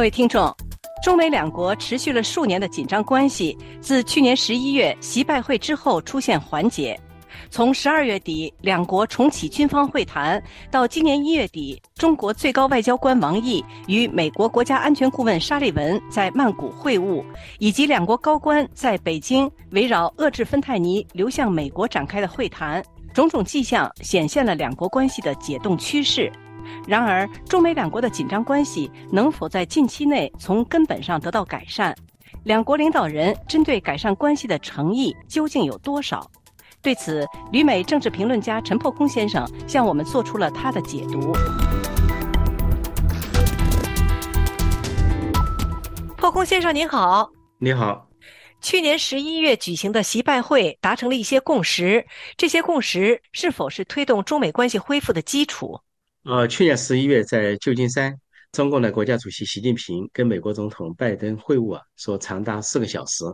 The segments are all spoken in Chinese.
各位听众，中美两国持续了数年的紧张关系，自去年十一月习拜会之后出现缓解。从十二月底两国重启军方会谈，到今年一月底，中国最高外交官王毅与美国国家安全顾问沙利文在曼谷会晤，以及两国高官在北京围绕遏制芬太尼流向美国展开的会谈，种种迹象显现了两国关系的解冻趋势。然而，中美两国的紧张关系能否在近期内从根本上得到改善？两国领导人针对改善关系的诚意究竟有多少？对此，旅美政治评论家陈破空先生向我们做出了他的解读。破空先生您好，你好。去年十一月举行的习拜会达成了一些共识，这些共识是否是推动中美关系恢复的基础？呃，去年十一月在旧金山，中共的国家主席习近平跟美国总统拜登会晤啊，说长达四个小时。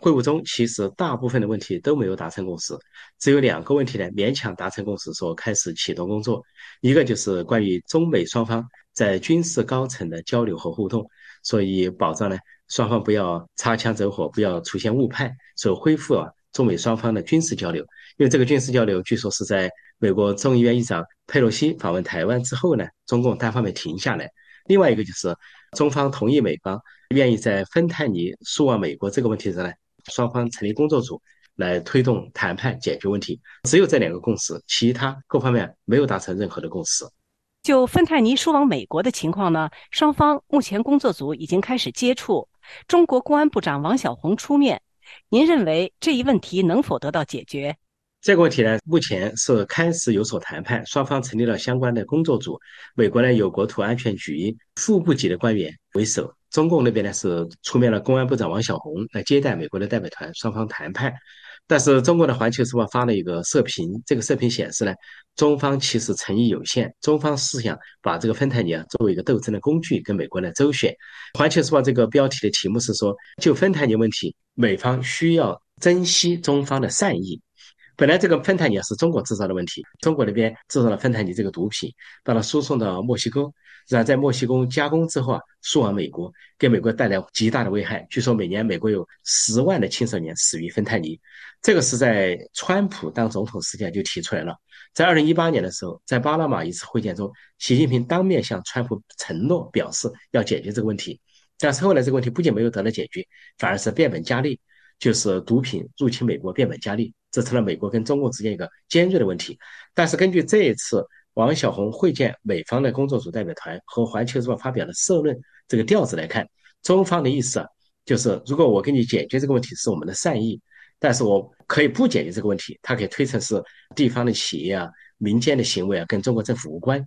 会晤中，其实大部分的问题都没有达成共识，只有两个问题呢勉强达成共识，说开始启动工作。一个就是关于中美双方在军事高层的交流和互动，所以保障呢双方不要擦枪走火，不要出现误判，所恢复啊中美双方的军事交流。因为这个军事交流据说是在美国众议院议长佩洛西访问台湾之后呢，中共单方面停下来。另外一个就是中方同意美方愿意在芬太尼输往美国这个问题上呢。双方成立工作组来推动谈判解决问题，只有这两个共识，其他各方面没有达成任何的共识。就芬太尼输往美国的情况呢，双方目前工作组已经开始接触，中国公安部长王小红出面。您认为这一问题能否得到解决？这个问题呢，目前是开始有所谈判，双方成立了相关的工作组，美国呢有国土安全局副部级的官员为首。中共那边呢是出面了，公安部长王晓红来接待美国的代表团，双方谈判。但是中国的《环球时报》发了一个社评，这个社评显示呢，中方其实诚意有限，中方是想把这个芬太尼啊作为一个斗争的工具跟美国来周旋。《环球时报》这个标题的题目是说，就芬太尼问题，美方需要珍惜中方的善意。本来这个芬太尼是中国制造的问题，中国那边制造了芬太尼这个毒品，把它输送到墨西哥，然后在墨西哥加工之后啊，输往美国，给美国带来极大的危害。据说每年美国有十万的青少年死于芬太尼，这个是在川普当总统时间就提出来了。在二零一八年的时候，在巴拿马一次会见中，习近平当面向川普承诺表示要解决这个问题，但是后来这个问题不仅没有得到解决，反而是变本加厉，就是毒品入侵美国变本加厉。这成了美国跟中共之间一个尖锐的问题。但是根据这一次王晓红会见美方的工作组代表团和环球时报发表的社论这个调子来看，中方的意思啊，就是如果我给你解决这个问题是我们的善意，但是我可以不解决这个问题，它可以推成是地方的企业啊、民间的行为啊，跟中国政府无关。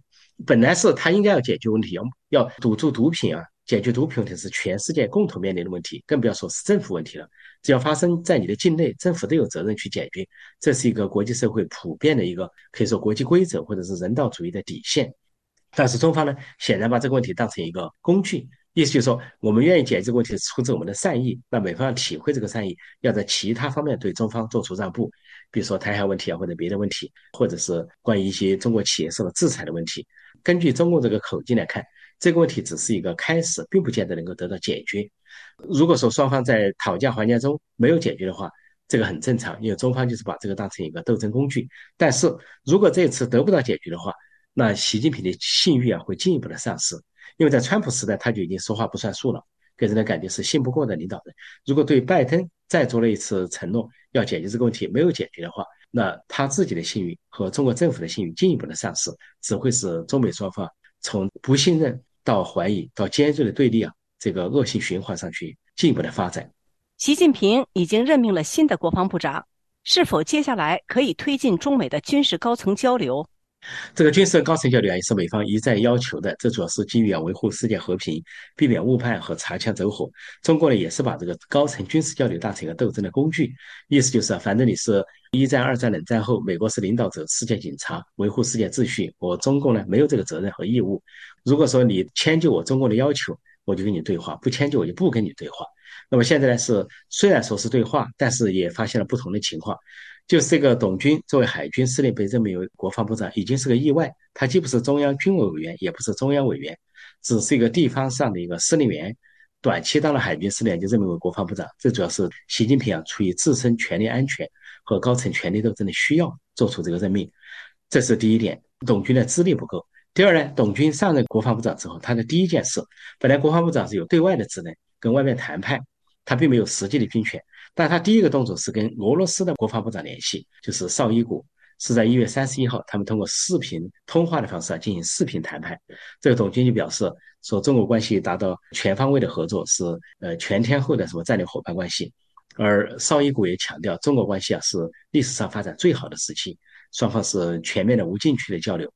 本来是他应该要解决问题，要要堵住毒品啊。解决毒品问题是全世界共同面临的问题，更不要说是政府问题了。只要发生在你的境内，政府都有责任去解决。这是一个国际社会普遍的一个可以说国际规则或者是人道主义的底线。但是中方呢，显然把这个问题当成一个工具，意思就是说，我们愿意解决这个问题，出自我们的善意。那美方要体会这个善意，要在其他方面对中方做出让步，比如说台海问题啊，或者别的问题，或者是关于一些中国企业受到制裁的问题。根据中共这个口径来看。这个问题只是一个开始，并不见得能够得到解决。如果说双方在讨价还价中没有解决的话，这个很正常，因为中方就是把这个当成一个斗争工具。但是如果这次得不到解决的话，那习近平的信誉啊会进一步的丧失。因为在川普时代他就已经说话不算数了，给人的感觉是信不过的领导人。如果对拜登再做了一次承诺，要解决这个问题没有解决的话，那他自己的信誉和中国政府的信誉进一步的丧失，只会使中美双方。从不信任到怀疑到尖锐的对立啊，这个恶性循环上去进一步的发展。习近平已经任命了新的国防部长，是否接下来可以推进中美的军事高层交流？这个军事高层交流啊，也是美方一再要求的。这主要是基于啊维护世界和平，避免误判和擦枪走火。中国呢，也是把这个高层军事交流当成一个斗争的工具，意思就是啊，反正你是一战、二战、冷战后，美国是领导者、世界警察，维护世界秩序，我中共呢没有这个责任和义务。如果说你迁就我中共的要求，我就跟你对话；不迁就我就不跟你对话。那么现在呢是虽然说是对话，但是也发现了不同的情况。就是这个董军作为海军司令被任命为国防部长，已经是个意外。他既不是中央军委委员，也不是中央委员，只是一个地方上的一个司令员。短期当了海军司令，就任命为国防部长。这主要是习近平啊，出于自身权力安全和高层权力斗争的需要，做出这个任命。这是第一点。董军的资历不够。第二呢，董军上任国防部长之后，他的第一件事，本来国防部长是有对外的职能，跟外面谈判，他并没有实际的军权。但他第一个动作是跟俄罗斯的国防部长联系，就是绍伊古，是在一月三十一号，他们通过视频通话的方式啊进行视频谈判。这个董军就表示说，中国关系达到全方位的合作，是呃全天候的什么战略伙伴关系。而绍伊古也强调，中国关系啊是历史上发展最好的时期，双方是全面的无禁区的交流。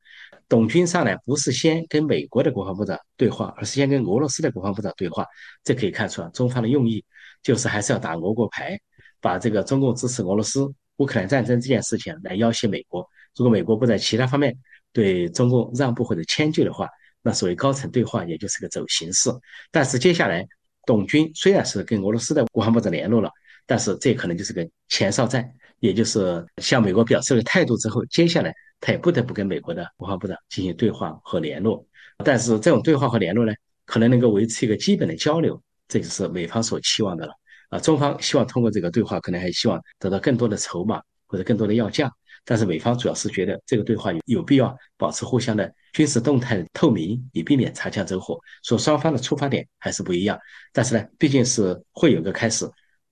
董军上来不是先跟美国的国防部长对话，而是先跟俄罗斯的国防部长对话。这可以看出啊，中方的用意就是还是要打俄国牌，把这个中共支持俄罗斯乌克兰战争这件事情来要挟美国。如果美国不在其他方面对中共让步或者迁就的话，那所谓高层对话也就是个走形式。但是接下来，董军虽然是跟俄罗斯的国防部长联络了，但是这可能就是个前哨战，也就是向美国表示了态度之后，接下来。他也不得不跟美国的国防部长进行对话和联络，但是这种对话和联络呢，可能能够维持一个基本的交流，这就是美方所期望的了。啊，中方希望通过这个对话，可能还希望得到更多的筹码或者更多的要价，但是美方主要是觉得这个对话有有必要保持互相的军事动态透明，以避免擦枪走火。说双方的出发点还是不一样，但是呢，毕竟是会有个开始。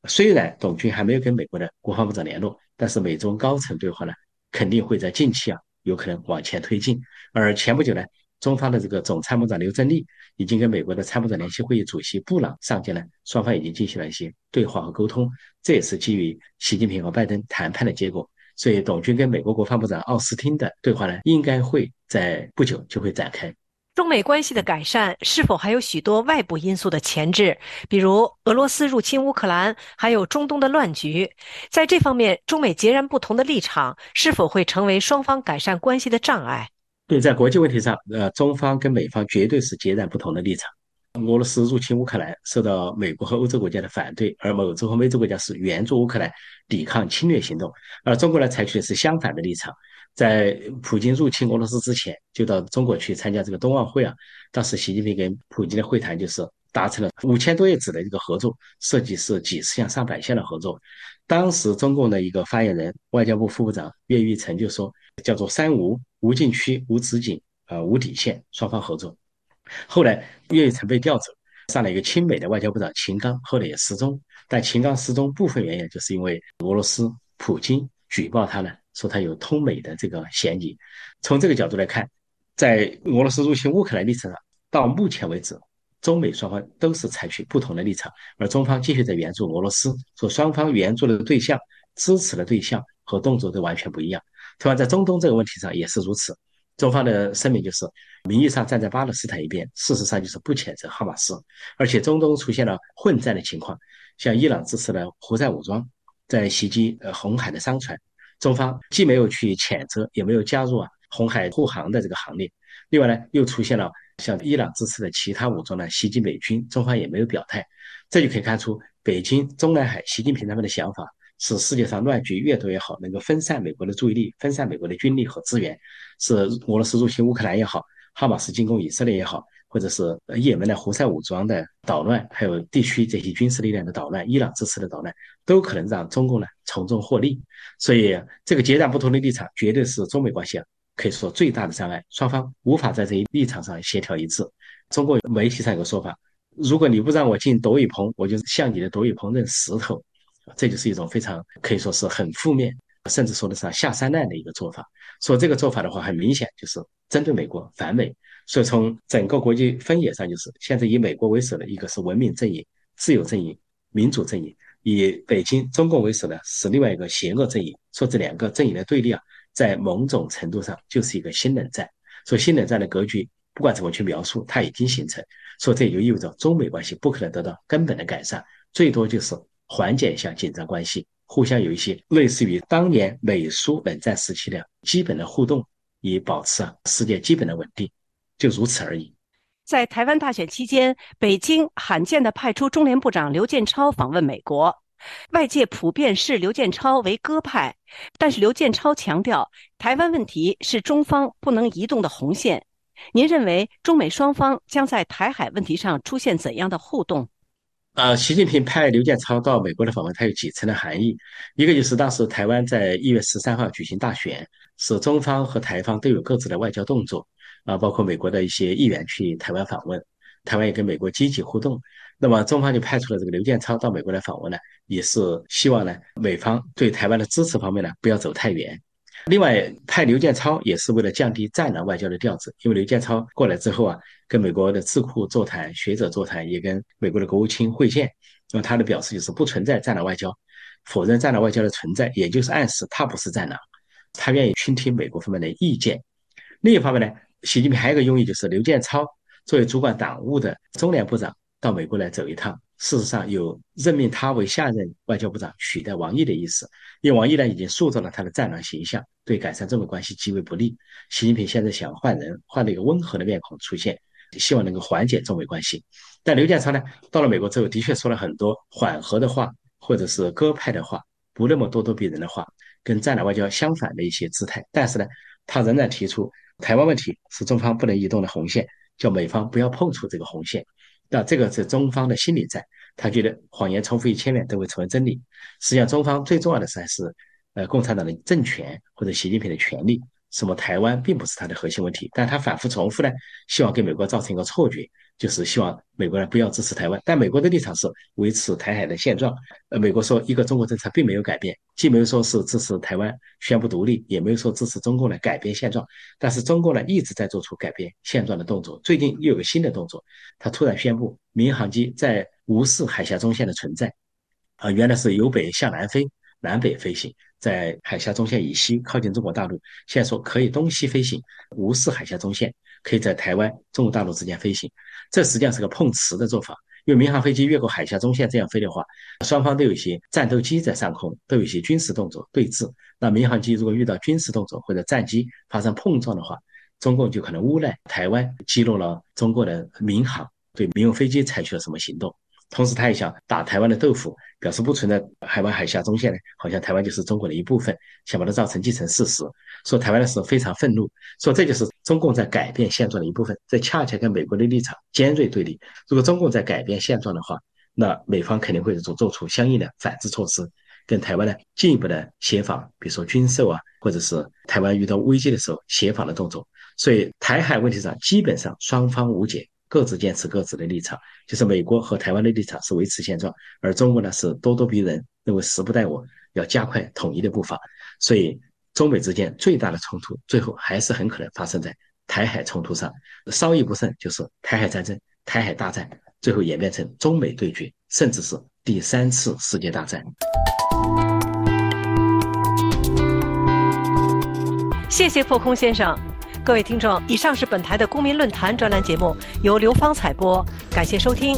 虽然董军还没有跟美国的国防部长联络，但是美中高层对话呢？肯定会在近期啊，有可能往前推进。而前不久呢，中方的这个总参谋长刘振利已经跟美国的参谋长联席会议主席布朗上见了，双方已经进行了一些对话和沟通。这也是基于习近平和拜登谈判的结果。所以，董军跟美国国防部长奥斯汀的对话呢，应该会在不久就会展开。中美关系的改善是否还有许多外部因素的前置？比如俄罗斯入侵乌克兰，还有中东的乱局。在这方面，中美截然不同的立场是否会成为双方改善关系的障碍？对，在国际问题上，呃，中方跟美方绝对是截然不同的立场。俄罗斯入侵乌克兰受到美国和欧洲国家的反对，而欧洲和美洲国家是援助乌克兰抵抗侵略行动，而中国呢采取的是相反的立场。在普京入侵俄罗斯之前，就到中国去参加这个冬奥会啊。当时习近平跟普京的会谈就是达成了五千多页纸的一个合作，涉及是几十项、上百项的合作。当时中共的一个发言人、外交部副部长岳玉成就说：“叫做三无：无禁区、无止境、呃无底线，双方合作。”后来岳玉成被调走，上了一个亲美的外交部长秦刚，后来也失踪。但秦刚失踪部分原因就是因为俄罗斯普京举报他呢。说他有通美的这个嫌疑，从这个角度来看，在俄罗斯入侵乌克兰历史上，到目前为止，中美双方都是采取不同的立场，而中方继续在援助俄罗斯，说双方援助的对象、支持的对象和动作都完全不一样。同样在中东这个问题上也是如此，中方的声明就是名义上站在巴勒斯坦一边，事实上就是不谴责哈马斯，而且中东出现了混战的情况，像伊朗支持的胡塞武装在袭击呃红海的商船。中方既没有去谴责，也没有加入啊红海护航的这个行列。另外呢，又出现了像伊朗支持的其他武装呢袭击美军，中方也没有表态。这就可以看出，北京、中南海、习近平他们的想法是世界上乱局越多越好，能够分散美国的注意力，分散美国的军力和资源。是俄罗斯入侵乌克兰也好，哈马斯进攻以色列也好。或者是也门的胡塞武装的捣乱，还有地区这些军事力量的捣乱，伊朗支持的捣乱，都可能让中共呢从中获利。所以，这个截然不同的立场，绝对是中美关系啊可以说最大的障碍。双方无法在这一立场上协调一致。中国媒体上有个说法：如果你不让我进斗雨棚，我就向你的斗雨棚扔石头。这就是一种非常可以说是很负面，甚至说的上下三滥的一个做法。说这个做法的话，很明显就是针对美国反美。所以从整个国际分野上，就是现在以美国为首的一个是文明阵营、自由阵营、民主阵营；以北京中共为首的是另外一个邪恶阵营。说这两个阵营的对立啊，在某种程度上就是一个新冷战。所以新冷战的格局，不管怎么去描述，它已经形成。所以这就意味着中美关系不可能得到根本的改善，最多就是缓解一下紧张关系，互相有一些类似于当年美苏冷战时期的基本的互动，以保持啊世界基本的稳定。就如此而已。在台湾大选期间，北京罕见的派出中联部长刘建超访问美国。外界普遍视刘建超为鸽派，但是刘建超强调，台湾问题是中方不能移动的红线。您认为中美双方将在台海问题上出现怎样的互动？呃，习近平派刘建超到美国的访问，它有几层的含义。一个就是当时台湾在一月十三号举行大选，是中方和台方都有各自的外交动作，啊，包括美国的一些议员去台湾访问，台湾也跟美国积极互动。那么中方就派出了这个刘建超到美国来访问呢，也是希望呢美方对台湾的支持方面呢不要走太远。另外派刘建超也是为了降低战狼外交的调子，因为刘建超过来之后啊，跟美国的智库座谈、学者座谈，也跟美国的国务卿会见。那么他的表示就是不存在战狼外交，否认战狼外交的存在，也就是暗示他不是战狼，他愿意倾听美国方面的意见。另一方面呢，习近平还有一个用意，就是刘建超作为主管党务的中联部长到美国来走一趟。事实上，有任命他为下任外交部长取代王毅的意思，因为王毅呢已经塑造了他的战狼形象，对改善中美关系极为不利。习近平现在想换人，换了一个温和的面孔出现，希望能够缓解中美关系。但刘建超呢，到了美国之后，的确说了很多缓和的话，或者是鸽派的话，不那么咄咄逼人的话，跟战狼外交相反的一些姿态。但是呢，他仍然提出台湾问题是中方不能移动的红线，叫美方不要碰触这个红线。那这个是中方的心理战，他觉得谎言重复一千遍都会成为真理。实际上，中方最重要的是还是，呃，共产党的政权或者习近平的权利。什么台湾并不是他的核心问题，但他反复重复呢，希望给美国造成一个错觉，就是希望美国人不要支持台湾。但美国的立场是维持台海的现状。呃，美国说一个中国政策并没有改变，既没有说是支持台湾宣布独立，也没有说支持中共来改变现状。但是中共呢一直在做出改变现状的动作。最近又有个新的动作，他突然宣布民航机在无视海峡中线的存在。啊，原来是由北向南飞，南北飞行。在海峡中线以西靠近中国大陆，现在说可以东西飞行，无视海峡中线，可以在台湾、中国大陆之间飞行。这实际上是个碰瓷的做法，因为民航飞机越过海峡中线这样飞的话，双方都有一些战斗机在上空，都有一些军事动作对峙。那民航机如果遇到军事动作或者战机发生碰撞的话，中共就可能诬赖台湾击落了中国的民航，对民用飞机采取了什么行动。同时，他也想打台湾的豆腐，表示不存在海湾海峡中线呢，好像台湾就是中国的一部分，想把它造成既成事实。说台湾的时候非常愤怒，说这就是中共在改变现状的一部分，这恰恰跟美国的立场尖锐对立。如果中共在改变现状的话，那美方肯定会做做出相应的反制措施，跟台湾呢进一步的协防，比如说军售啊，或者是台湾遇到危机的时候协防的动作。所以台海问题上基本上双方无解。各自坚持各自的立场，就是美国和台湾的立场是维持现状，而中国呢是咄咄逼人，认为时不待我，要加快统一的步伐。所以，中美之间最大的冲突，最后还是很可能发生在台海冲突上，稍一不慎就是台海战争、台海大战，最后演变成中美对决，甚至是第三次世界大战。谢谢破空先生。各位听众以上是本台的公民论坛专栏节目由刘芳采播感谢收听。